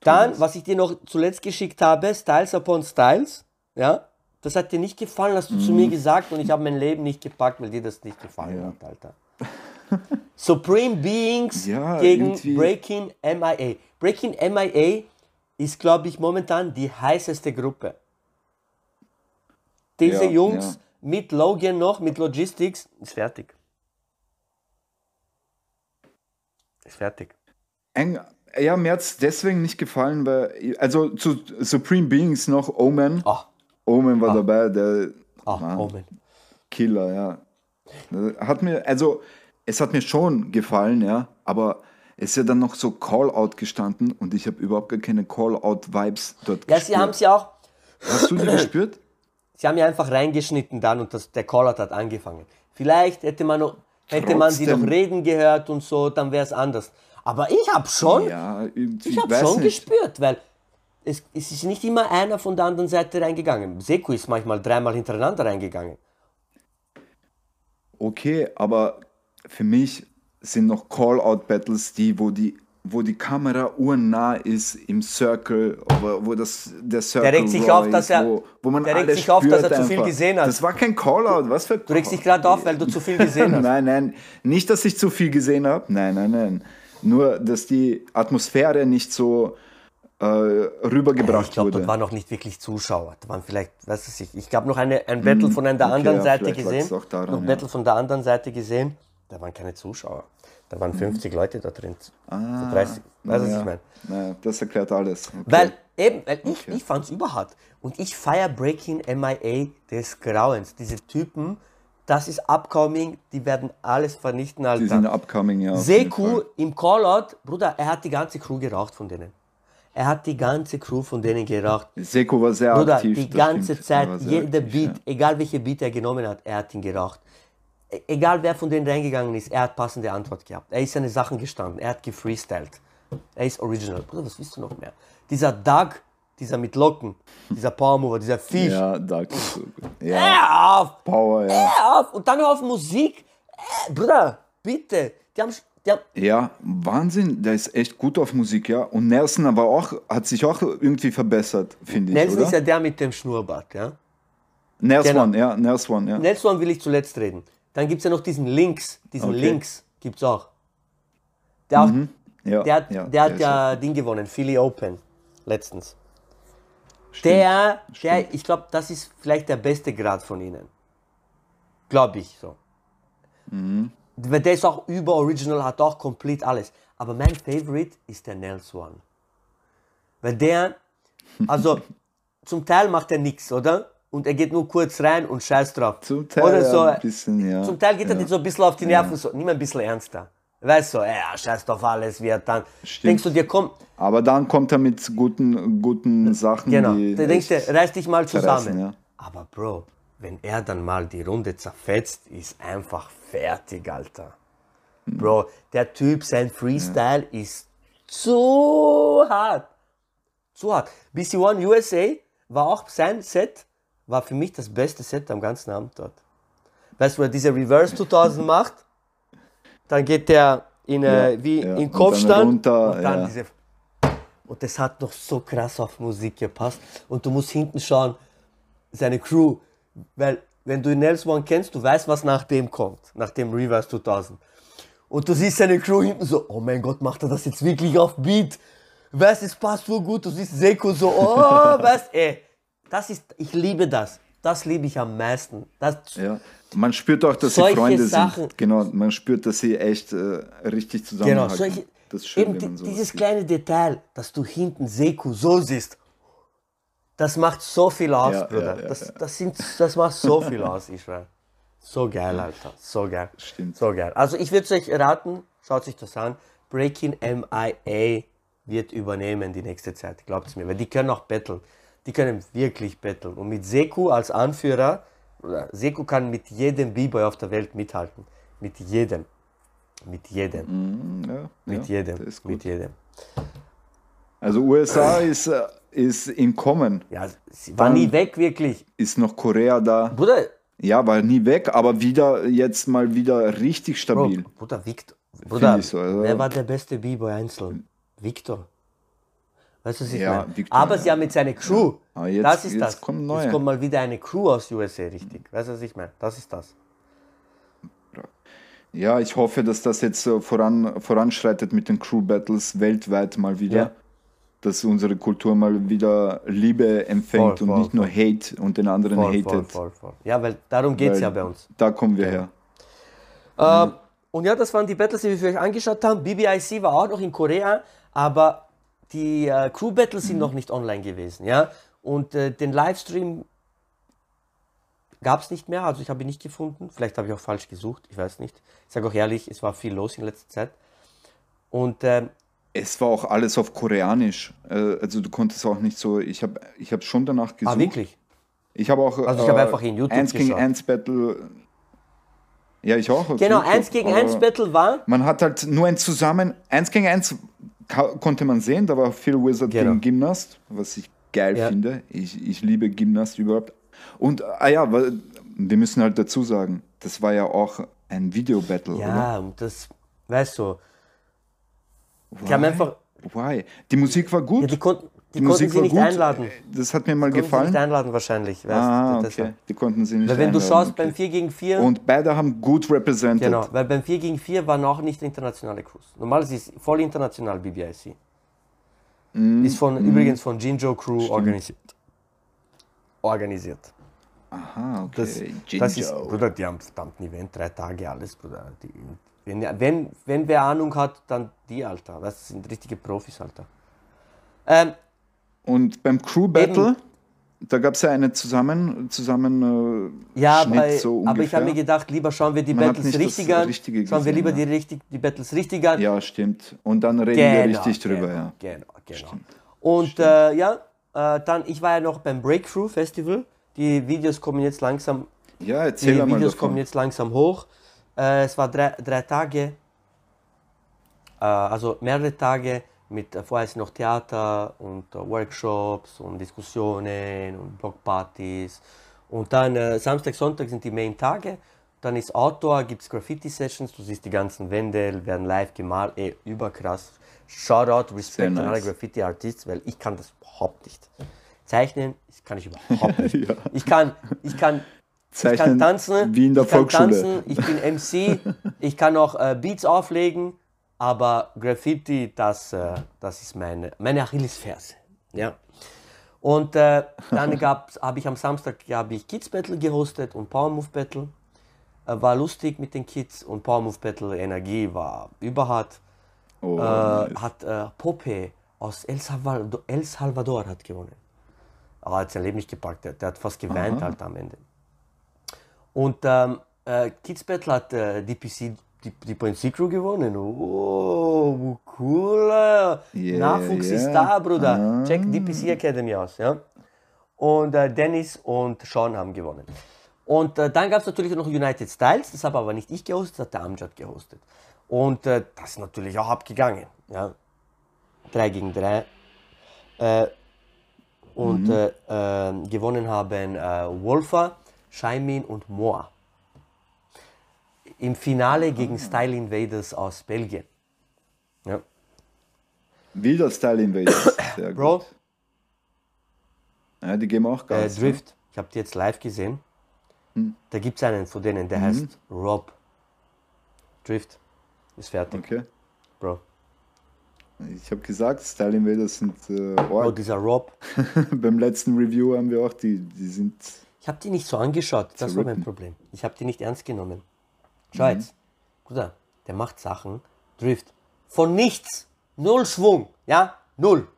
Dann, was ich dir noch zuletzt geschickt habe, Styles upon Styles, ja. Das hat dir nicht gefallen, hast du zu mir gesagt und ich habe mein Leben nicht gepackt, weil dir das nicht gefallen Mhm. Ja. hat, Alter. Supreme Beings Ja, gegen irgendwie- Breaking MIA. Breaking MIA ist, glaube ich, momentan die heißeste Gruppe. Diese Ja, Jungs ja. mit Logan noch, mit Logistics, ist fertig. Ist fertig. Eng, ja, mir hat es deswegen nicht gefallen, weil, also zu Supreme Beings noch Omen. Ah, Omen war dabei, der ah, Mann, Omen. Killer, ja. Hat mir, also, es hat mir schon gefallen, ja, aber ist ja dann noch so Call-Out gestanden und ich habe überhaupt gar keine Call-Out-Vibes dort Ja, sie haben ja auch, Hast du die gespürt? sie haben ja einfach reingeschnitten dann und das, der Callout hat angefangen. Vielleicht hätte man, noch, hätte man sie noch reden gehört und so, dann wäre es anders. Aber ich habe schon, Ja, ich habe weiß schon nicht. gespürt, weil es, es ist nicht immer einer von der anderen Seite reingegangen. Seko ist manchmal dreimal hintereinander reingegangen. Okay, aber für mich sind noch Call-Out-Battles die, wo die wo die Kamera urnah ist im Circle, wo das der Circle regt sich auf, dass ist, er- wo, wo man der regt sich auf, dass er spürt zu viel einfach. gesehen hat. Das war kein Call-Out, was für Du regst dich gerade auf, weil du zu viel gesehen hast. Nein, nein, nicht, dass ich zu viel gesehen habe. Nein, nein, nein. Nur, dass die Atmosphäre nicht so äh, rübergebracht Ich glaube, wurde. dort waren noch nicht wirklich Zuschauer. Da waren vielleicht, weiß ich, ich habe noch eine, ein Battle von der okay, anderen ja, Seite gesehen. daran, noch ein ja. Battle von der anderen Seite gesehen. Da waren keine Zuschauer. Da Mhm. waren 50 Leute da drin. Ah, so 30. Weißt du, was ja. ich meine? Naja, das erklärt alles. Okay. Weil eben, weil ich, ich fand es überhart. Und ich feiere Breaking MIA des Grauens. Diese Typen, das ist upcoming, die werden alles vernichten, Alter. die sind upcoming, ja. Seku im Callout, Bruder, er hat die ganze Crew geraucht von denen. Er hat die ganze Crew von denen geraucht. Seko war sehr Bruder, aktiv. die ganze stimmt. Zeit, Er jeder aktiv, Beat, egal welche Beat er genommen hat, er hat ihn geraucht. Egal wer von denen reingegangen ist, er hat passende Antwort gehabt. Er ist seine Sachen gestanden, er hat gefreestylt. Er ist original. Bruder, was willst du noch mehr? Dieser Doug, dieser mit Locken, dieser Power Mover, dieser Fisch. Ja, gut. Ja, Hör auf! Power, ja. Hör auf! Und dann auf Musik. Äh, Bruder, bitte. Die haben, Ja, Ja, Wahnsinn, der ist echt gut auf Musik, ja. Und Nelson aber auch, hat sich auch irgendwie verbessert, finde ich, Nelson oder? ist ja der mit dem Schnurrbart, ja. Nelson, genau. ja, Nelson, ja. Nelson will ich zuletzt reden. Dann gibt es ja noch diesen Links, diesen Okay. Links gibt es auch. Der, auch, ja, der hat, ja, der hat ja Ding gewonnen, Philly Open, letztens. Stimmt, Der, der stimmt. ich glaube, das ist vielleicht der beste Grad von ihnen. Glaube ich so. Mhm. Weil Der ist auch über Original, hat auch komplett alles. Aber mein Favorite ist der Nelson. Weil der, also zum Teil macht er nichts, oder? Und er geht nur kurz rein und scheiß drauf. Zum Teil oder ja, so, ein bisschen, ja. Zum Teil geht er ja. dir so ein bisschen auf die Nerven, so, nimm ein bisschen ernster. Weißt du, so, ja, scheiß drauf alles, wird dann. Stimmt. Denkst du dir, komm, Aber dann kommt er mit guten, guten Sachen, genau, die da denkst du, reiß dich mal zusammen. ja. Aber Bro, wenn er dann mal die Runde zerfetzt, ist einfach fertig, Alter. Hm. Bro, der Typ, sein Freestyle ist so hart. So hart. BC One USA war auch sein Set, war für mich das beste Set am ganzen Abend dort. Weißt du, wo er diese Reverse 2000 macht, dann geht der in, äh, Ja, wie ja. in Und Kopfstand dann runter, und dann ja. diese und das hat noch so krass auf Musik gepasst. Und du musst hinten schauen, seine Crew, weil wenn du Nels One kennst, du weißt, was nach dem kommt, nach dem Reverse 2000. Und du siehst seine Crew hinten so, oh mein Gott, macht er das jetzt wirklich auf Beat? Weißt, es passt so gut. Du siehst Seko so, oh, weißt, ey, das ist, ich liebe das. Das liebe ich am meisten. Das, Ja. Man spürt auch, dass sie Freunde Sachen. sind. Genau, man spürt, dass sie echt äh, richtig Genau, zusammenhalten. solche, das ist schön, eben wenn man dieses sieht. kleine Detail, dass du hinten Seku so siehst, das macht so viel aus, Ja, Bruder. ja, ja, das. Das, sind, das macht so viel aus, Israel. So geil, Alter. So geil. Stimmt. So geil. Also ich würde euch raten, schaut euch das an. Breaking MIA wird übernehmen die nächste Zeit, glaubt mir. Weil die können auch battlen. Die können wirklich battlen. Und mit Seku als Anführer, Seku kann mit jedem B-Boy auf der Welt mithalten. Mit jedem. Mit jedem. Mhm, ja, Mit ja, jedem. Mit jedem. Also USA ist, äh, ist im Kommen. Ja, sie war Dann- nie weg, wirklich. Ist noch Korea da? Bruder, Ja, war nie weg, aber wieder jetzt mal wieder richtig Bro, stabil. Bruder, Victor. Bruder, so, also- wer war der beste B-Boy einzeln? Victor. Weißt du, was ich Ja, meine? Victor, Aber ja. sie haben mit seiner Crew. Aber jetzt- das ist jetzt das. Jetzt neue. kommt mal wieder eine Crew aus USA, richtig. Weißt du, was ich meine? Das ist das. Ja, ich hoffe, dass das jetzt so voran, voranschreitet mit den Crew Battles weltweit mal wieder. Ja. Dass unsere Kultur mal wieder Liebe empfängt Voll, und voll, nicht nur Hate und den anderen Voll, hatet. voll, voll, voll. Ja, weil darum geht es ja bei uns. Da kommen wir her. Ähm, und ja, das waren die Battles, die wir für euch angeschaut haben. BBIC war auch noch in Korea, aber die äh, Crew Battles sind noch nicht online gewesen, ja. Und äh, den Livestream gab es nicht mehr, also ich habe ihn nicht gefunden. Vielleicht habe ich auch falsch gesucht, ich weiß nicht. Ich sage auch ehrlich, es war viel los in letzter Zeit. Und ähm, Es war auch alles auf Koreanisch. Äh, Also du konntest auch nicht so. Ich habe ich hab schon danach gesucht. ah, wirklich? Ich habe auch. Also ich habe einfach in YouTube Eins gegen eins Battle. Ja, ich auch. Genau, YouTube, 1 gegen 1 aber Battle war. Man hat halt nur ein Zusammen. Eins gegen eins ka- konnte man sehen. Da war Phil Wizard Genau. gegen Gymnast, was ich geil Ja. finde. Ich, ich liebe Gymnast überhaupt. Und, ah ja, wir müssen halt dazu sagen, das war ja auch ein Video-Battle, oder? Ja, und das, weißt du, die haben Why? einfach, Why? Die Musik war gut. ja, die konnten, die, Die konnten Musik sie war nicht einladen. Das hat mir mal Konnten sie gefallen. nicht einladen wahrscheinlich. Weißt, Ah, du, okay. deshalb. Die konnten sie nicht Weil wenn du einladen, schaust okay. beim 4 gegen 4, Und beide haben gut represented. genau, weil beim 4 gegen 4 waren auch nicht internationale Crews. Normalerweise ist voll international BBIC. Mm, ist von, übrigens von Jinjo Crew organisiert. Organisiert. Aha, okay. Das, Jinjo. das ist, Bruder, die haben verdammt ein Event, drei Tage, alles, Bruder. Die, wenn, wenn, wenn wer Ahnung hat, dann die, Alter. Du, das sind richtige Profis, Alter. Ähm, Und beim Crew Battle, da gab es ja eine zusammen, zusammen äh, Ja, Schnitt aber, so aber ich habe mir gedacht, lieber schauen wir die Man Battles richtig an. Schauen wir gesehen, lieber ja. die, richtig, die Battles richtig an. Ja, stimmt. Und dann reden wir richtig drüber, genau, ja. Genau, genau. Und äh, ja, äh, dann, ich war ja noch beim Breakthrough Festival. Die Videos kommen jetzt langsam, Ja, erzähl die mal Videos davon. kommen jetzt langsam hoch. Äh, es war drei, drei Tage, äh, also mehrere Tage mit äh, vorher ist noch Theater und äh, Workshops und Diskussionen und Blockpartys. Und dann äh, Samstag, Sonntag sind die Main-Tage Dann ist Outdoor, gibt es Graffiti-Sessions, du siehst die ganzen Wände, werden live gemalt, ey, überkrass. Shoutout, Respect Sehr an alle nice. Graffiti-Artists, weil ich kann das überhaupt nicht. Zeichnen, das kann ich überhaupt nicht. Ja. Ich kann, ich kann, ich kann Zeichnen tanzen, wie in der ich kann Volksschule. tanzen, ich bin MC, ich kann auch äh, Beats auflegen, aber Graffiti, das, äh, das ist meine, meine Achillesferse. Ja. Und äh, dann habe ich am Samstag hab ich Kids Battle gehostet und Power Move Battle. Äh, war lustig mit den Kids und Power Move Battle Energie war überhart. Oh, Äh, nice. Hat äh, Pope aus El Salvador, El Salvador hat gewonnen. Aber er hat sein Leben nicht gepackt, der, der hat fast geweint halt am Ende. Und ähm, äh, Kids Battle hat äh, DPC, die, die Crew gewonnen. Oh, cool. Yeah, Nachwuchs ist yeah. da, Bruder. Ah. Check DPC Academy aus. Ja? Und äh, Dennis und Sean haben gewonnen. Und äh, dann gab es natürlich noch United Styles, das habe aber nicht ich gehostet, das hat der Amjad gehostet. Und äh, das ist natürlich auch abgegangen. Ja? 3 gegen 3. Äh, und Mhm. äh, äh, gewonnen haben äh, Wolfer, Scheimin und Moa. Im Finale gegen Style Invaders aus Belgien. Ja. Wilder Style Invaders. Sehr Bro, gut. Ja, die geben auch äh, Gas. ne? Drift, ich habe die jetzt live gesehen. Hm. Da gibt es einen von denen, der Mhm. heißt Rob. Drift ist fertig, Okay. Bro. Ich habe gesagt, Style Invaders sind äh, Bro, arg. dieser Rob, Beim letzten Review haben wir auch die, die sind. ich habe die nicht so angeschaut, das war mein. Problem. Ich habe die nicht ernst genommen. Schau Mhm. Bruder, der macht Sachen, Drift, von nichts, null Schwung, ja, null.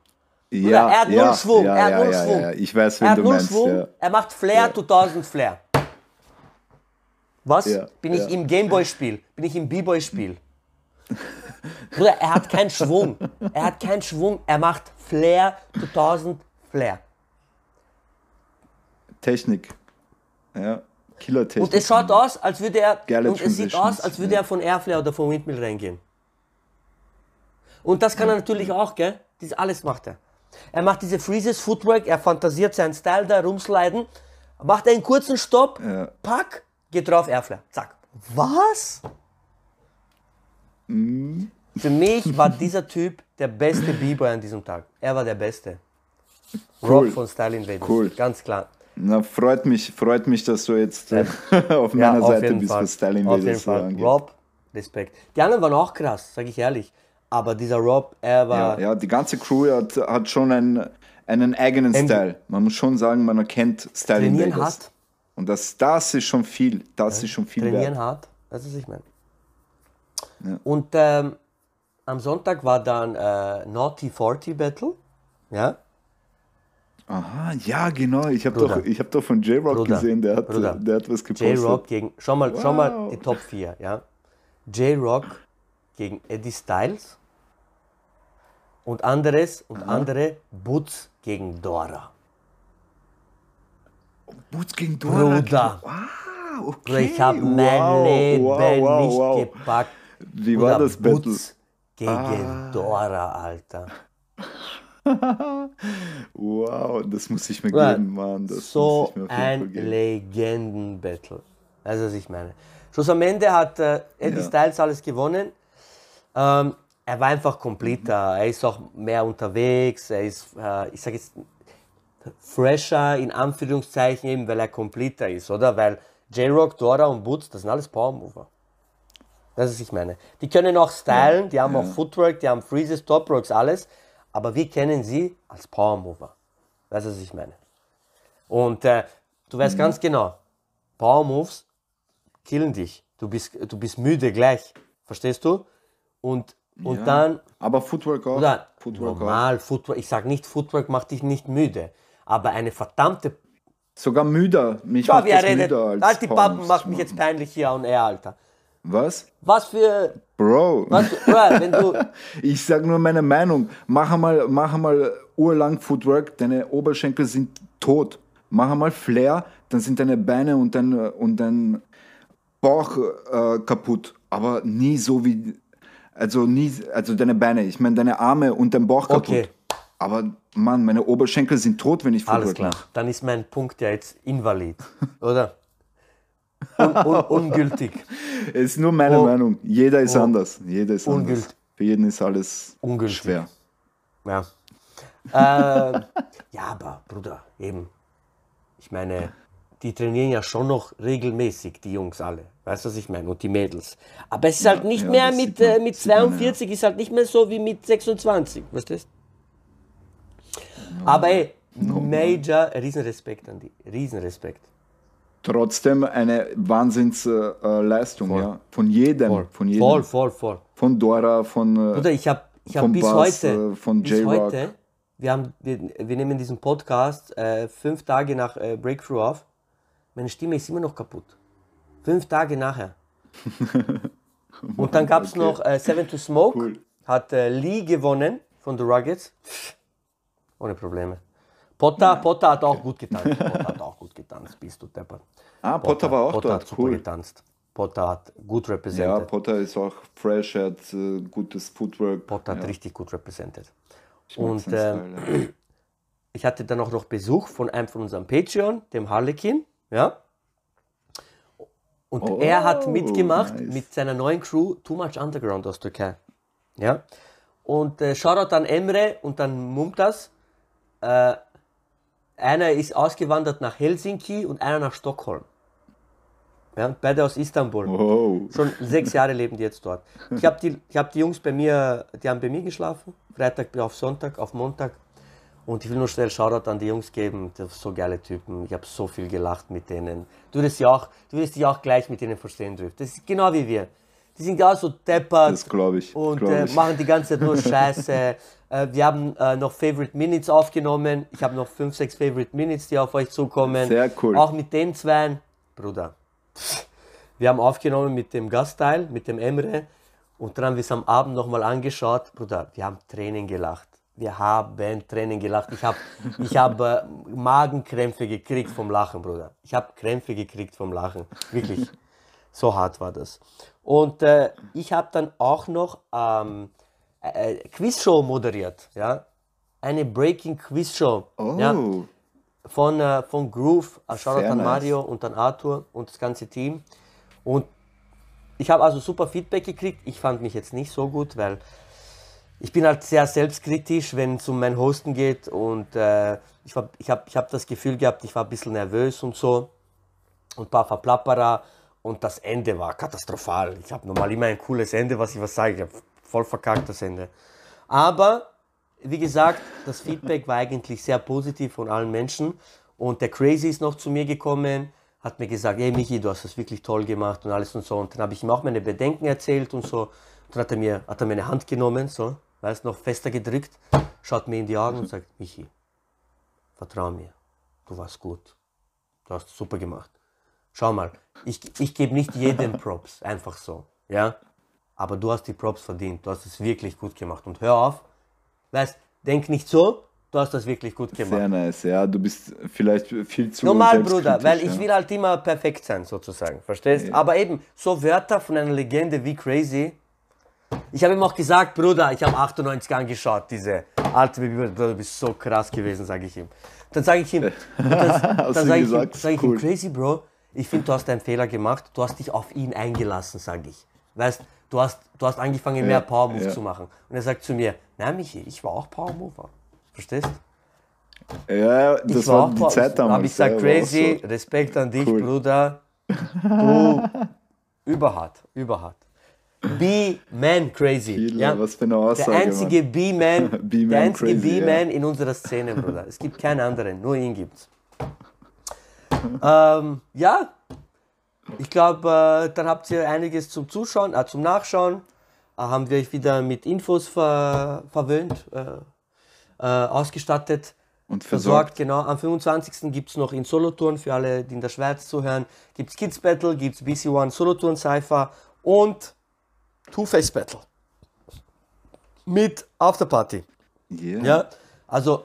Ja, er hat null ja, Schwung, Ja, er hat null Schwung. Ich weiß, Er wen hat du null meinst. Schwung, er macht Flair Ja. to 1000 Flair. Was? Bin ich im Gameboy-Spiel? Bin ich im B-Boy-Spiel? Bruder, er hat keinen Schwung. Er hat keinen Schwung. Er macht Flair to 1000 Flair. Technik. Ja. Killer-Technik. Und es schaut aus, als würde er. Geile und es sieht aus, als würde ja. er von Airflare oder von Windmill reingehen. Und das kann er natürlich auch, gell? Das alles macht er. Er macht diese Freezes, Footwork, er fantasiert seinen Style da, rumsliden, macht einen kurzen Stopp, Ja. pack, geht drauf, Airflare. Zack. Was? Mhm. Für mich war dieser Typ der beste B-Boy an diesem Tag. Er war der Beste. Rob von Style Invaders. Cool. Ganz klar. Na, freut mich, freut mich, dass du jetzt äh, auf meiner Seite bist, was Style Auf jeden Fall. angeht. Rob, Respekt. Die anderen waren auch krass, sage ich ehrlich. Aber dieser Rob, er war. Ja, ja, die ganze Crew hat, hat schon einen, einen eigenen Style. Man muss schon sagen, man erkennt Style Trainieren Invaders. hart. Und das, das ist schon viel. Das ist schon viel trainieren wert. hart. Das ist, was ich meine. Und ähm, am Sonntag war dann äh, Naughty 40 Battle. Ja. Aha, ja, genau. Ich habe doch, ich hab doch von J-Rock gesehen, der hat, Bruder. der hat was gepostet. J-Rock gegen. Schau mal, schau mal Wow. die Top 4. Ja. J-Rock gegen Eddie Styles. Und anderes und andere Butz gegen Dora. Boots gegen Dora. Bruder. Wow, okay. Bruder, ich habe mein wow, Leben wow, wow, nicht wow. gepackt. Wie Bruder, war das Battle? Butz gegen Dora, Alter. Wow, das muss ich mir geben, Mann. Das so muss ich mir ein. Legenden-Battle. Das ist, was ich meine. Schluss am Ende hat äh, Eddie Ja. Styles alles gewonnen. Ähm, er war einfach kompletter. Er ist auch mehr unterwegs. Er ist, äh, ich sage jetzt, fresher in Anführungszeichen, eben weil er kompletter ist, oder? Weil J-Rock, Dora und Boots, das sind alles Power Mover. Das ist, was ich meine. Die können auch stylen, die haben auch Footwork, die haben Freezes, Top Rocks, alles. Aber wir kennen sie als Power Mover. Das ist, was ich meine. Und äh, du weißt ganz genau, Power Moves killen dich. Du bist, du bist müde gleich. Verstehst du? Und, und Ja. dann, Aber Footwork auch. oder Footwork auch. normal, Footwork, ich sage nicht, Footwork macht dich nicht müde. Aber eine verdammte Sogar müder. Mich Schau, macht das redet. müder als Halt die Pappen macht mich jetzt peinlich hier und er, Alter. Was? Was für. Bro. Was für Bruder, wenn du. Ich sag nur meine Meinung. Mach einmal, mach einmal urlang Footwork, deine Oberschenkel sind tot. Mach einmal Flair, dann sind deine Beine und dein, und dein Bauch äh, kaputt. Aber nie so wie. Also nie, also deine Beine, ich meine deine Arme und dein Bauch kaputt. Okay. Aber Mann, meine Oberschenkel sind tot, wenn ich Alles Footwork klar. mache. Dann ist mein Punkt ja jetzt invalid. Oder? Un, un, ungültig. ist nur meine Oh. Meinung. Jeder ist Oh. anders. Jeder ist anders. Ungültig. Für jeden ist alles Ungültig. schwer. Ja. äh, ja, aber Bruder, eben. Ich meine, die trainieren ja schon noch regelmäßig, die Jungs alle. Weißt du, was ich meine? Und die Mädels. Aber es ist halt nicht ja, mehr das mit, äh, mit sieht man, ja. 42, ist halt nicht mehr so wie mit 26. Weißt du? das? Aber ey, Major, Riesenrespekt an die. Riesenrespekt. Trotzdem eine Wahnsinnsleistung, ja. Von jedem. Voll, Von jedem. voll, voll. voll. Von Dora, von. äh, Bruder, ich habe ich hab bis Bass, heute, äh, von bis J-Rock. heute, wir, haben, wir, wir nehmen diesen Podcast äh, fünf Tage nach äh, Breakthrough auf. Meine Stimme ist immer noch kaputt. Fünf Tage nachher. Und dann gab es Okay. noch äh, Seven to Smoke, Cool. hat äh, Lee gewonnen von The Ruggets. Ohne Probleme. Potter, Potter hat auch gut getanzt. Potter hat getanzt, bist du deppert. Ah, Potter war auch Potter hat dort. super Cool. getanzt. Potter hat gut Ja, represented. Potter ist auch fresh, hat äh, gutes Footwork. Potter hat ja, richtig gut mag und, Style, ja. Ich hatte dann auch noch Besuch von einem von unserem Patreon, dem Harlekin, ja. Und Oh, er hat mitgemacht nice. mit seiner neuen Crew Too Much Underground aus Türkei. Ja. Und äh, Shoutout an Emre und an Mumtaz. Äh, einer ist ausgewandert nach Helsinki und einer nach Stockholm. Ja, beide aus Istanbul. Wow. Schon sechs Jahre leben die jetzt dort. Ich habe die, ich hab die Jungs bei mir, die haben bei mir geschlafen. Freitag auf Sonntag, auf Montag. Und ich will nur schnell Shoutout an die Jungs geben. Das sind so geile Typen. Ich habe so viel gelacht mit denen. Du wirst, ja auch, du wirst dich auch gleich mit denen verstehen dürfen. Das ist genau wie wir. Die sind auch so deppert Das glaube ich. und glaub äh, ich. machen die ganze Zeit nur Scheiße. äh, wir haben äh, noch Favorite Minutes aufgenommen. Ich habe noch 5, 6 Favorite Minutes, die auf euch zukommen. Sehr cool. Auch mit den zwei, Bruder. Wir haben aufgenommen mit dem Gastteil, mit dem Emre. Und dann haben wir es am Abend nochmal angeschaut. Bruder, wir haben Tränen gelacht. Wir haben Tränen gelacht. Ich habe ich hab, äh, Magenkrämpfe gekriegt vom Lachen, Bruder. Ich habe Krämpfe gekriegt vom Lachen. Wirklich. So hart war das. Und äh, ich habe dann auch noch ähm, äh, äh, Quizshow moderiert. Ja? Eine Breaking Quizshow. Oh, Ja? von, äh, von Groove, äh, Shoutout Sehr an nice. Mario und an Arthur und das ganze Team. Und ich habe also super Feedback gekriegt. Ich fand mich jetzt nicht so gut, weil ich bin halt sehr selbstkritisch, wenn es um mein Hosten geht. Und äh, ich, war- ich habe ich hab das Gefühl gehabt, ich war ein bisschen nervös und so. Und ein paar Verplapperer. Und das Ende war katastrophal. Ich habe normal immer ein cooles Ende, was ich was sage. Ich habe voll verkackt das Ende. Aber wie gesagt, das Feedback war eigentlich sehr positiv von allen Menschen. Und der Crazy ist noch zu mir gekommen, hat mir gesagt, hey Michi, du hast das wirklich toll gemacht und alles und so. Und dann habe ich ihm auch meine Bedenken erzählt und so. Dann hat er mir, hat er mir eine Hand genommen, so, weißt noch fester gedrückt, schaut mir in die Augen und sagt, Michi, vertrau mir, du warst gut. Du hast super gemacht. Schau mal, ich, ich gebe nicht jedem Props, einfach so, ja. Aber du hast die Props verdient, du hast es wirklich gut gemacht. Und hör auf, weißt, denk nicht so, du hast das wirklich gut gemacht. Sehr nice. Ja, du bist vielleicht viel zu Normal, Bruder, weil ich ja. will halt immer perfekt sein, sozusagen, verstehst? Aber eben, so Wörter von einer Legende wie Crazy. Ich habe ihm auch gesagt, Bruder, ich habe 98 angeschaut, diese alte Bruder, du bist so krass gewesen, sage ich ihm. Dann sage ich ihm, und dann, sage ich, sag ich Cool. ihm, Crazy Bro, ich finde, du hast einen Fehler gemacht, du hast dich auf ihn eingelassen, sage ich. Weißt, du hast, du hast angefangen, mehr Power Moves ja. zu machen. Und er sagt zu mir, na Michi, ich war auch Power Mover. Verstehst? Ja, das Ich war auch die Power- Zeit damals. Hab ich ja, war auch crazy, so. Respekt an dich, Cool. Bruder. Du, überhart, überhart. B-Man crazy. Viel, ja? was für eine Aussage. Der einzige der B-Man in unserer Szene, Bruder. Es gibt keinen anderen, nur ihn gibt's. ähm, ja, ich glaube, äh, dann habt ihr einiges zum Zuschauen, äh, zum Nachschauen. Äh, haben wir euch wieder mit Infos ver verwöhnt, äh, äh, ausgestattet. Und Versorgt, versorgt. genau. Am 25. gibt es noch in Solothurn, für alle, die in der Schweiz zuhören, gibt es Kids Battle, gibt es BC One Solothurn Cypher und Two-Face Battle. Mit Afterparty. Yeah. Ja, also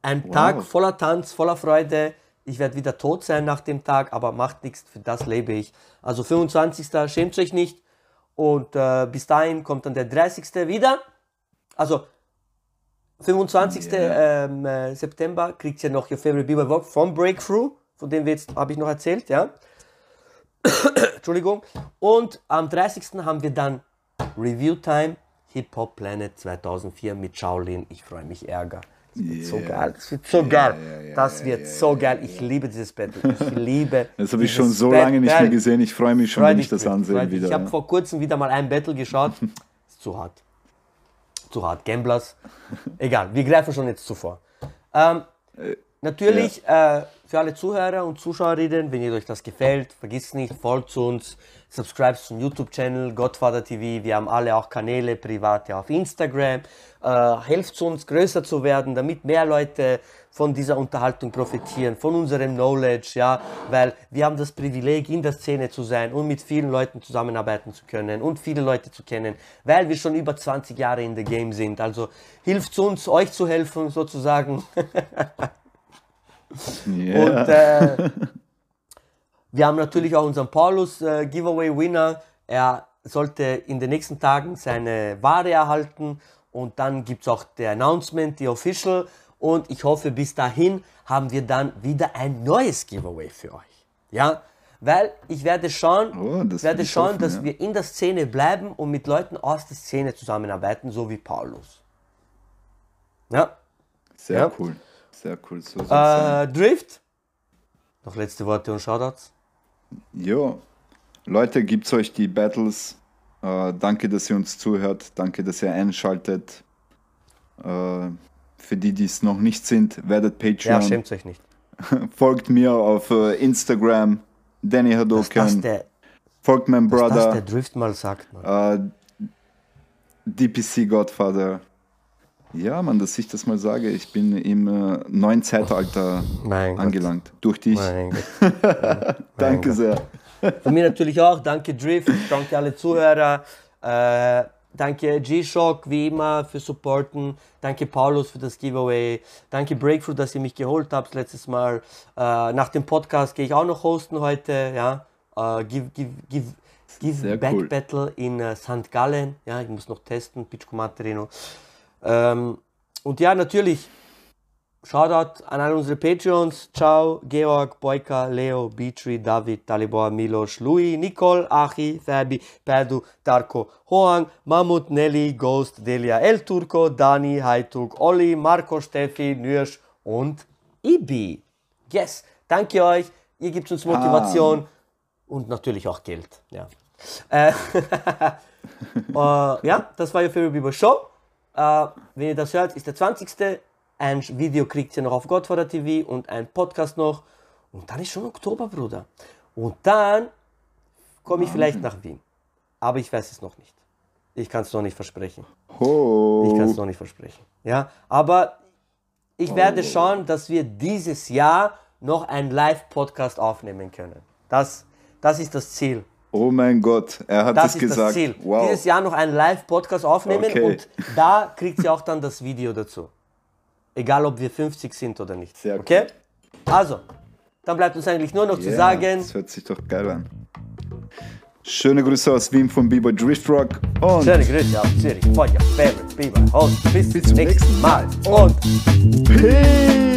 ein Tag voller Tanz, voller Freude. Ich werde wieder tot sein nach dem Tag, aber macht nichts, für das lebe ich. Also 25. schämt euch nicht. Und äh, bis dahin kommt dann der 30. wieder. Also 25. Ähm, äh, September kriegt ihr noch Your Favorite Bieber Walk vom Breakthrough, von dem wir jetzt habe ich noch erzählt, ja. Entschuldigung. Und am 30. haben wir dann Review Time Hip Hop Planet 2004 mit Shaolin. Ich freue mich ärger. Das wird so geil. Das wird so geil. yeah, yeah, das wird so geil. Ich liebe dieses Battle. Ich liebe. Das habe ich schon so lange nicht mehr Battle. gesehen. Ich freue mich schon, Freu wenn ich das freu ansehe wieder. Ich habe ja. vor kurzem wieder mal ein Battle geschaut. Ist zu hart. Zu hart. Gamblers. Egal, wir greifen schon jetzt zuvor. Ähm, natürlich äh, für alle Zuhörer und Zuschauerinnen, wenn ihr euch das gefällt, vergisst nicht, folgt uns, subscribe zum YouTube-Channel Godfather TV. Wir haben alle auch Kanäle, private auf Instagram. Äh, helft uns, größer zu werden, damit mehr Leute von dieser Unterhaltung profitieren, von unserem Knowledge, ja, weil wir haben das Privileg, in der Szene zu sein und mit vielen Leuten zusammenarbeiten zu können und viele Leute zu kennen, weil wir schon über 20 Jahre in the Game sind. Also hilft uns, euch zu helfen, sozusagen. Yeah. Und äh, wir haben natürlich auch unseren Paulus äh, Giveaway Winner. Er sollte in den nächsten Tagen seine Ware erhalten und dann gibt es auch der Announcement, die Official. Und ich hoffe, bis dahin haben wir dann wieder ein neues Giveaway für euch. Ja, weil ich werde schauen, Oh, werde schauen hoffen, dass ja. wir in der Szene bleiben und mit Leuten aus der Szene zusammenarbeiten, so wie Paulus. Ja. Sehr ja. cool. Sehr cool. So. Äh, Drift. Noch letzte Worte und Shoutouts. Jo. Leute, gibt's euch die Battles. Äh, danke, dass ihr uns zuhört. Danke, dass ihr einschaltet. Äh, für die, die es noch nicht sind, werdet Ja, Patreon. schämt euch nicht. Folgt mir auf äh, Instagram, Danny Hadoken. der, Folgt meinem dass das der Brother, Drift mal sagt, Mann. äh, DPC Godfather. Ja, man, dass ich das mal sage. Ich bin im äh, neuen Zeitalter Mein Gott. angelangt. Durch dich. Mein Gott. Danke Gott. sehr. Von mir natürlich auch. Danke Drift, danke alle Zuhörer. Äh, danke G-Shock, wie immer, für Supporten. Danke Paulus für das Giveaway. Danke Breakthrough, dass ihr mich geholt habt letztes Mal. Äh, nach dem Podcast gehe ich auch noch hosten heute. Ja? Äh, give, give, give, give Sehr Back cool. Battle in äh, St. Gallen. Ja, ich muss noch testen, Pitchko Materino. Ähm, und ja, natürlich, Shoutout an all unsere Patreons. Ciao, Georg, Boyka, Leo, Beatree, David, Talibor, Milos, Louis, Nicole, Achi, Fabi, Perdu, Darko, Hoang, Mammut, Nelly, Ghost, Delia, El Turco, Dani, Haituk, Olli, Marco, Steffi, Nürsch und Ibi. Yes, danke euch. Ihr gebt uns Motivation und natürlich auch Geld. Ja, äh, äh, ja das war favorite Bieber Show. Äh, wenn ihr das hört, ist der 20. Ein Video kriegt ihr noch auf Godfather TV und ein Podcast noch. Und dann ist schon Oktober, Bruder. Und dann komme ich vielleicht nach Wien. Aber ich weiß es noch nicht. Ich kann es noch nicht versprechen. Ho. Ich kann es noch nicht versprechen. Ja, aber ich werde schauen, dass wir dieses Jahr noch einen Live-Podcast aufnehmen können. Das, das ist das Ziel. Oh mein Gott, er hat Das es ist gesagt. das Ziel. Wow. Dieses Jahr noch einen Live-Podcast aufnehmen Okay. und da kriegt ihr auch dann das Video dazu. Egal, ob wir 50 sind oder nicht. Sehr okay? Also, dann bleibt uns eigentlich nur noch zu Ja, sagen, Das hört sich doch geil an. Schöne Grüße aus Wien von Bieber Drift Rock und schöne Grüße aus Zürich von your favorite people. Und bis, Bis zum nächsten Mal. Und Peace.